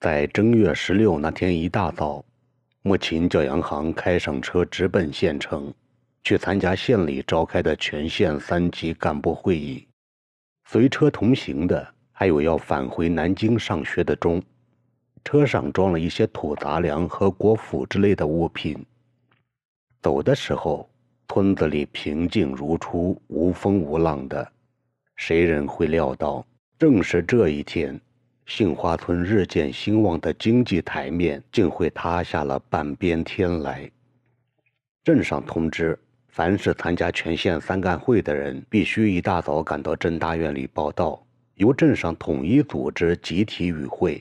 在正月十六那天一大早，穆琴叫杨行开上车，直奔县城，去参加县里召开的全县三级干部会议。随车同行的还有要返回南京上学的钟。车上装了一些土杂粮和果脯之类的物品。走的时候，村子里平静如初，无风无浪的。谁人会料到，正是这一天？杏花村日渐兴旺的经济台面竟会塌下了半边天来。镇上通知，凡是参加全县三干会的人，必须一大早赶到镇大院里报到，由镇上统一组织集体与会。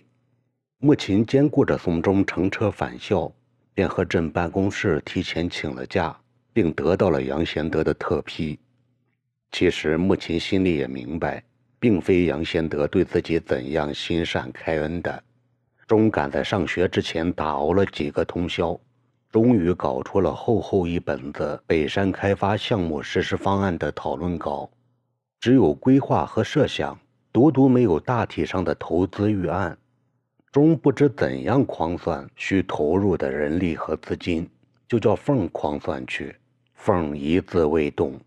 穆琴兼顾着送钟乘车返校，便和镇办公室提前请了假，并得到了杨贤德的特批。其实穆琴心里也明白。并非杨先德对自己怎样心善开恩的，钟赶在上学之前打熬了几个通宵，终于搞出了厚厚一本子北山开发项目实施方案的讨论稿，只有规划和设想，独独没有大体上的投资预案。钟不知怎样框算需投入的人力和资金，就叫凤框算去，凤一字未动。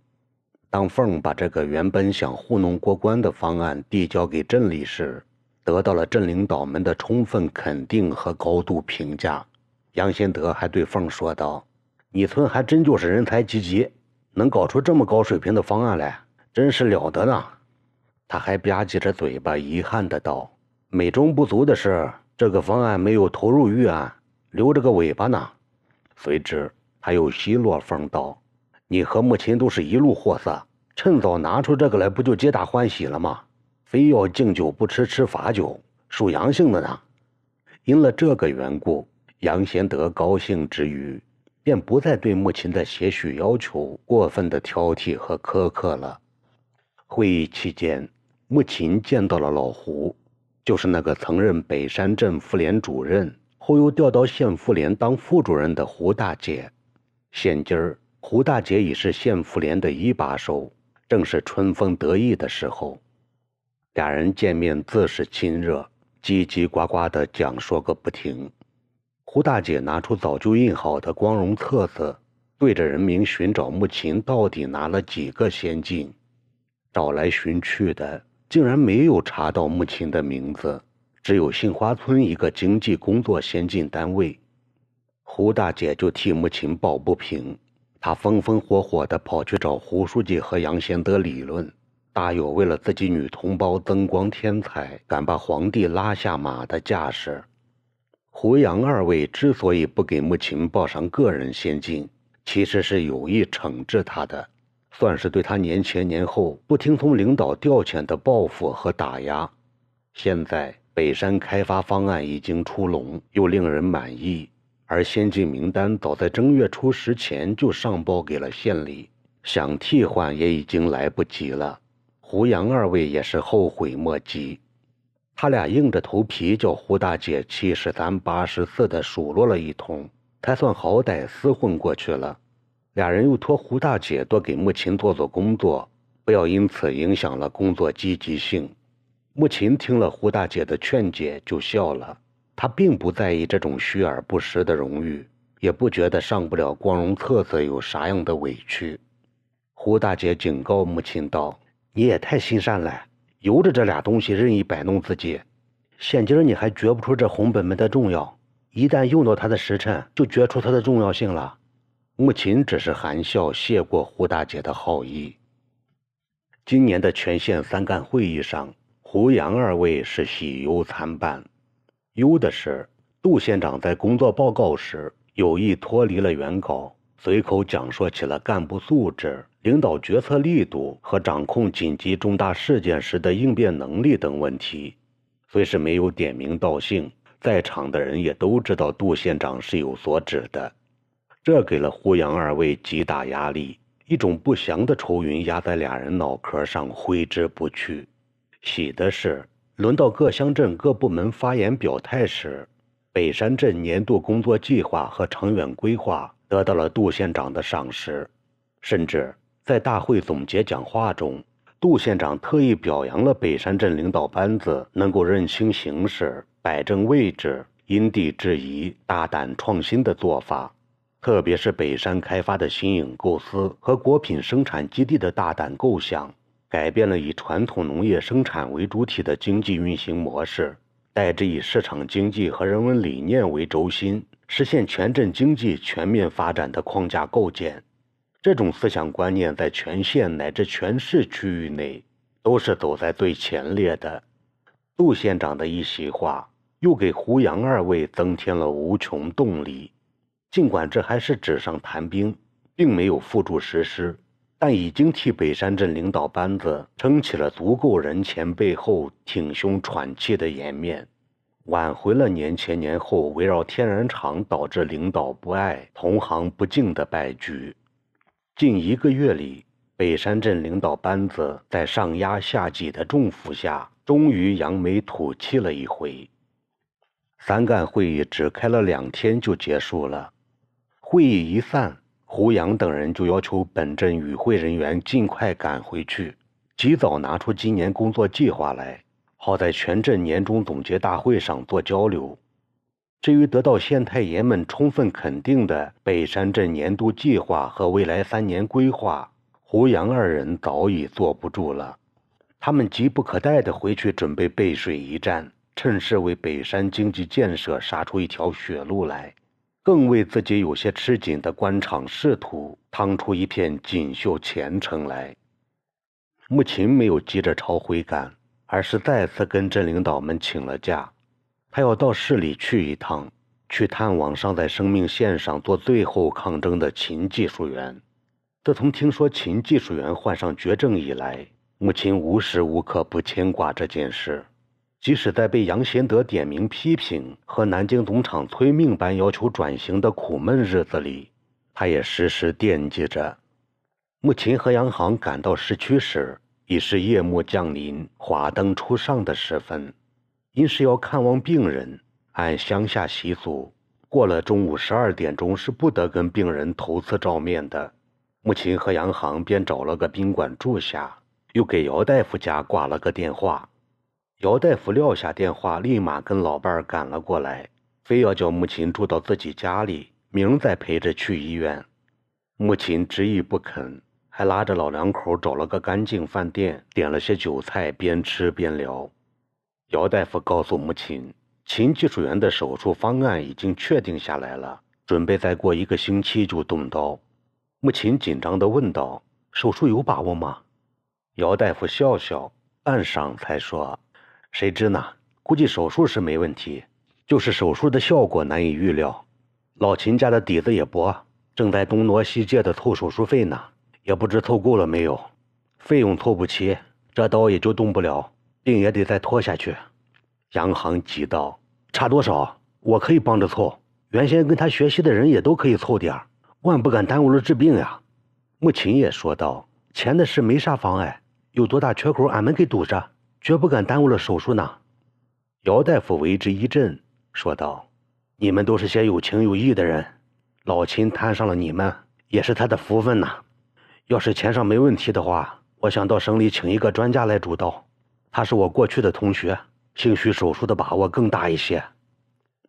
当凤把这个原本想糊弄过关的方案递交给镇里时，得到了镇领导们的充分肯定和高度评价。杨先德还对凤说道：“你村还真就是人才济济，能搞出这么高水平的方案来，真是了得呢。”他还吧唧着嘴巴，遗憾的道：“美中不足的是，这个方案没有投入预案，留着个尾巴呢。”随之，他又奚落凤道。你和母亲都是一路货色，趁早拿出这个来，不就皆大欢喜了吗？非要敬酒不吃吃罚酒，属阳性的呢。因了这个缘故，杨贤德高兴之余，便不再对母亲的些许要求过分的挑剔和苛刻了。会议期间，母亲见到了老胡，就是那个曾任北山镇妇联主任，后又调到县妇联当副主任的胡大姐。现今儿。胡大姐已是县妇联的一把手，正是春风得意的时候。俩人见面自是亲热，叽叽呱呱的讲说个不停。胡大姐拿出早就印好的光荣册子，对着人民寻找穆琴到底拿了几个先进，找来寻去的，竟然没有查到穆琴的名字，只有杏花村一个经济工作先进单位。胡大姐就替穆琴抱不平。他风风火火地跑去找胡书记和杨贤德理论，大有为了自己女同胞增光添彩，敢把皇帝拉下马的架势。胡杨二位之所以不给穆琴报上个人先进，其实是有意惩治他的，算是对他年前年后不听从领导调遣的报复和打压。现在北山开发方案已经出笼，又令人满意。而先进名单早在正月初十前就上报给了县里，想替换也已经来不及了。胡杨二位也是后悔莫及，他俩硬着头皮叫胡大姐七十三八十四的数落了一通，才算好歹厮混过去了。俩人又托胡大姐多给穆琴做做工作，不要因此影响了工作积极性。穆琴听了胡大姐的劝解，就笑了。他并不在意这种虚而不实的荣誉，也不觉得上不了光荣册子有啥样的委屈。胡大姐警告母亲道：“你也太心善了，由着这俩东西任意摆弄自己。现今你还觉不出这红本本的重要，一旦用到它的时辰，就觉出它的重要性了。”母亲只是含笑谢过胡大姐的好意。今年的全县三干会议上，胡杨二位是喜忧参半。忧的是，杜县长在工作报告时有意脱离了原稿，随口讲说起了干部素质、领导决策力度和掌控紧急重大事件时的应变能力等问题。虽是没有点名道姓，在场的人也都知道杜县长是有所指的。这给了胡杨二位极大压力，一种不祥的愁云压在俩人脑壳上，挥之不去。喜的是。轮到各乡镇各部门发言表态时，北山镇年度工作计划和长远规划得到了杜县长的赏识，甚至在大会总结讲话中，杜县长特意表扬了北山镇领导班子能够认清形势、摆正位置、因地制宜、大胆创新的做法，特别是北山开发的新颖构思和果品生产基地的大胆构想，改变了以传统农业生产为主体的经济运行模式，代之以市场经济和人文理念为轴心，实现全镇经济全面发展的框架构建。这种思想观念在全县乃至全市区域内都是走在最前列的。杜县长的一席话，又给胡杨二位增添了无穷动力。尽管这还是纸上谈兵，并没有付诸实施，但已经替北山镇领导班子撑起了足够人前背后挺胸喘气的颜面，挽回了年前年后围绕天然厂导致领导不爱、同行不敬的败局。近一个月里，北山镇领导班子在上压下挤的重负下，终于扬眉吐气了一回。三干会议只开了两天就结束了。会议一散，胡杨等人就要求本镇与会人员尽快赶回去，及早拿出今年工作计划来，好在全镇年终总结大会上做交流。至于得到县太爷们充分肯定的北山镇年度计划和未来三年规划，胡杨二人早已坐不住了。他们急不可待地回去准备背水一战，趁势为北山经济建设杀出一条血路来，更为自己有些吃紧的官场仕途趟出一片锦绣前程来。穆琴没有急着朝回赶，而是再次跟镇领导们请了假。他要到市里去一趟，去探望尚在生命线上做最后抗争的秦技术员。自从听说秦技术员患上绝症以来，母亲无时无刻不牵挂这件事。即使在被杨贤德点名批评和南京总厂催命般要求转型的苦闷日子里，他也时时惦记着。母亲和杨行赶到市区时，已是夜幕降临、华灯初上的时分。因是要看望病人，按乡下习俗，过了中午十二点钟是不得跟病人头次照面的。母亲和杨行便找了个宾馆住下，又给姚大夫家挂了个电话。姚大夫撂下电话，立马跟老伴儿赶了过来，非要叫母亲住到自己家里，明儿再陪着去医院。母亲执意不肯，还拉着老两口找了个干净饭店，点了些酒菜，边吃边聊。姚大夫告诉母亲，秦技术员的手术方案已经确定下来了，准备再过一个星期就动刀。母亲紧张地问道：“手术有把握吗？”姚大夫笑笑，半晌才说：“谁知呢？估计手术是没问题，就是手术的效果难以预料。老秦家的底子也薄，正在东挪西借的凑手术费呢，也不知凑够了没有。费用凑不齐，这刀也就动不了。”病也得再拖下去，杨行急道：“差多少？我可以帮着凑。原先跟他学习的人也都可以凑点万不敢耽误了治病呀。”穆琴也说道：“钱的事没啥妨碍，有多大缺口俺们给堵着，绝不敢耽误了手术呢。”姚大夫为之一振，说道：“你们都是些有情有义的人，老秦摊上了你们，也是他的福分呐。要是钱上没问题的话，我想到省里请一个专家来主刀。”他是我过去的同学，兴许手术的把握更大一些。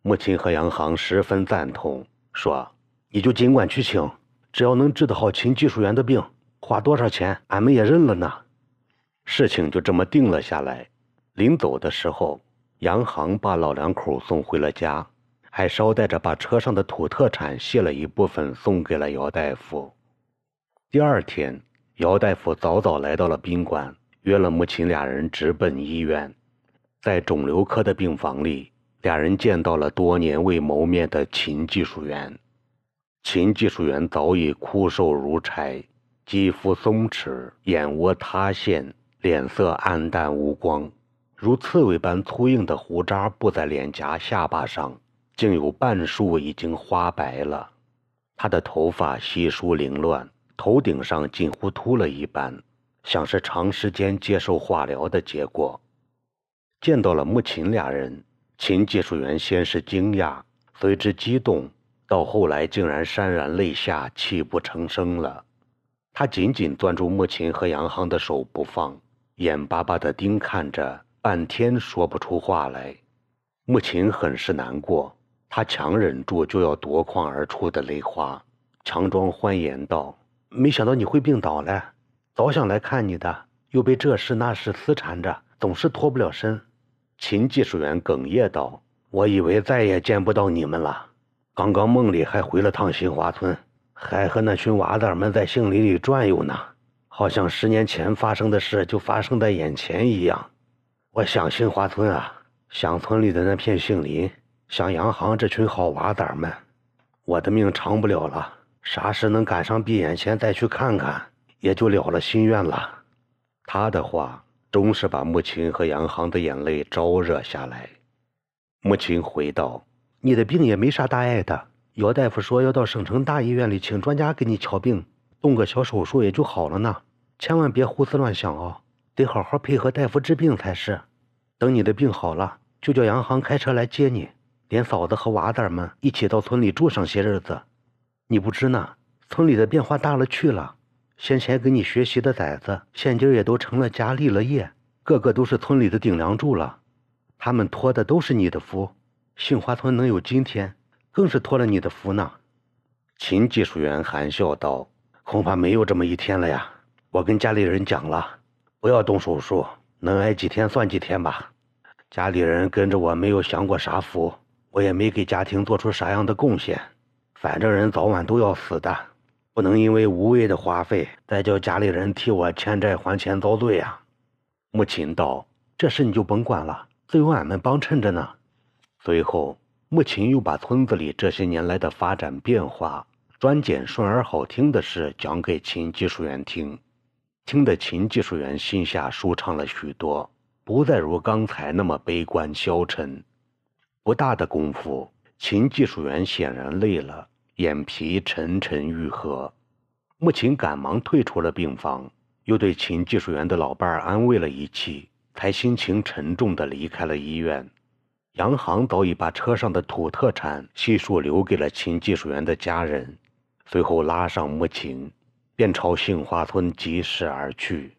母亲和杨行十分赞同，说：“你就尽管去请，只要能治得好秦技术员的病，花多少钱俺们也认了呢。”事情就这么定了下来。临走的时候，杨行把老两口送回了家，还捎带着把车上的土特产卸了一部分送给了姚大夫。第二天，姚大夫早早来到了宾馆。约了母亲俩人直奔医院，在肿瘤科的病房里，俩人见到了多年未谋面的秦技术员。秦技术员早已枯瘦如柴，肌肤松弛，眼窝塌陷，脸色暗淡无光，如刺猬般粗硬的胡渣布在脸颊、下巴上，竟有半数已经花白了。他的头发稀疏凌乱，头顶上近乎秃了一般。像是长时间接受化疗的结果。见到了穆琴俩人，秦技术员先是惊讶，随之激动，到后来竟然潸然泪下，泣不成声了。他紧紧攥住穆琴和杨航的手不放，眼巴巴地盯看着，半天说不出话来。穆琴很是难过，她强忍住就要夺眶而出的泪花，强装欢颜道：“没想到你会病倒了，早想来看你的，又被这事那事撕缠着，总是脱不了身。”秦技术员哽咽道：“我以为再也见不到你们了，刚刚梦里还回了趟新华村，还和那群娃子们在杏林里转悠呢，好像十年前发生的事就发生在眼前一样。我想新华村啊。”想村里的那片杏林，想杨行这群好娃崽们，我的命长不了了。啥时能赶上闭眼前再去看看，也就了了心愿了。他的话终是把穆青和杨行的眼泪招惹下来。穆青回道：“你的病也没啥大碍的，姚大夫说要到省城大医院里请专家给你瞧病，动个小手术也就好了呢。千万别胡思乱想哦，得好好配合大夫治病才是。等你的病好了。”就叫杨航开车来接你，连嫂子和娃子们一起到村里住上些日子。你不知呢，村里的变化大了去了。先前跟你学习的崽子，现今也都成了家立了业，个个都是村里的顶梁柱了。他们托的都是你的福，杏花村能有今天，更是托了你的福呢。秦技术员含笑道：“恐怕没有这么一天了呀。我跟家里人讲了，不要动手术，能挨几天算几天吧。”家里人跟着我没有享过啥福，我也没给家庭做出啥样的贡献。反正人早晚都要死的，不能因为无谓的花费，再叫家里人替我欠债还钱遭罪啊！母亲道：“这事你就甭管了，自有俺们帮衬着呢。”随后，母亲又把村子里这些年来的发展变化，专拣顺而好听的事讲给秦技术员听，听得秦技术员心下舒畅了许多。不再如刚才那么悲观消沉。不大的功夫，秦技术员显然累了，眼皮沉沉欲合。穆秦赶忙退出了病房，又对秦技术员的老伴儿安慰了一气，才心情沉重地离开了医院。杨航早已把车上的土特产悉数留给了秦技术员的家人，随后拉上母亲，便朝杏花村疾驶而去。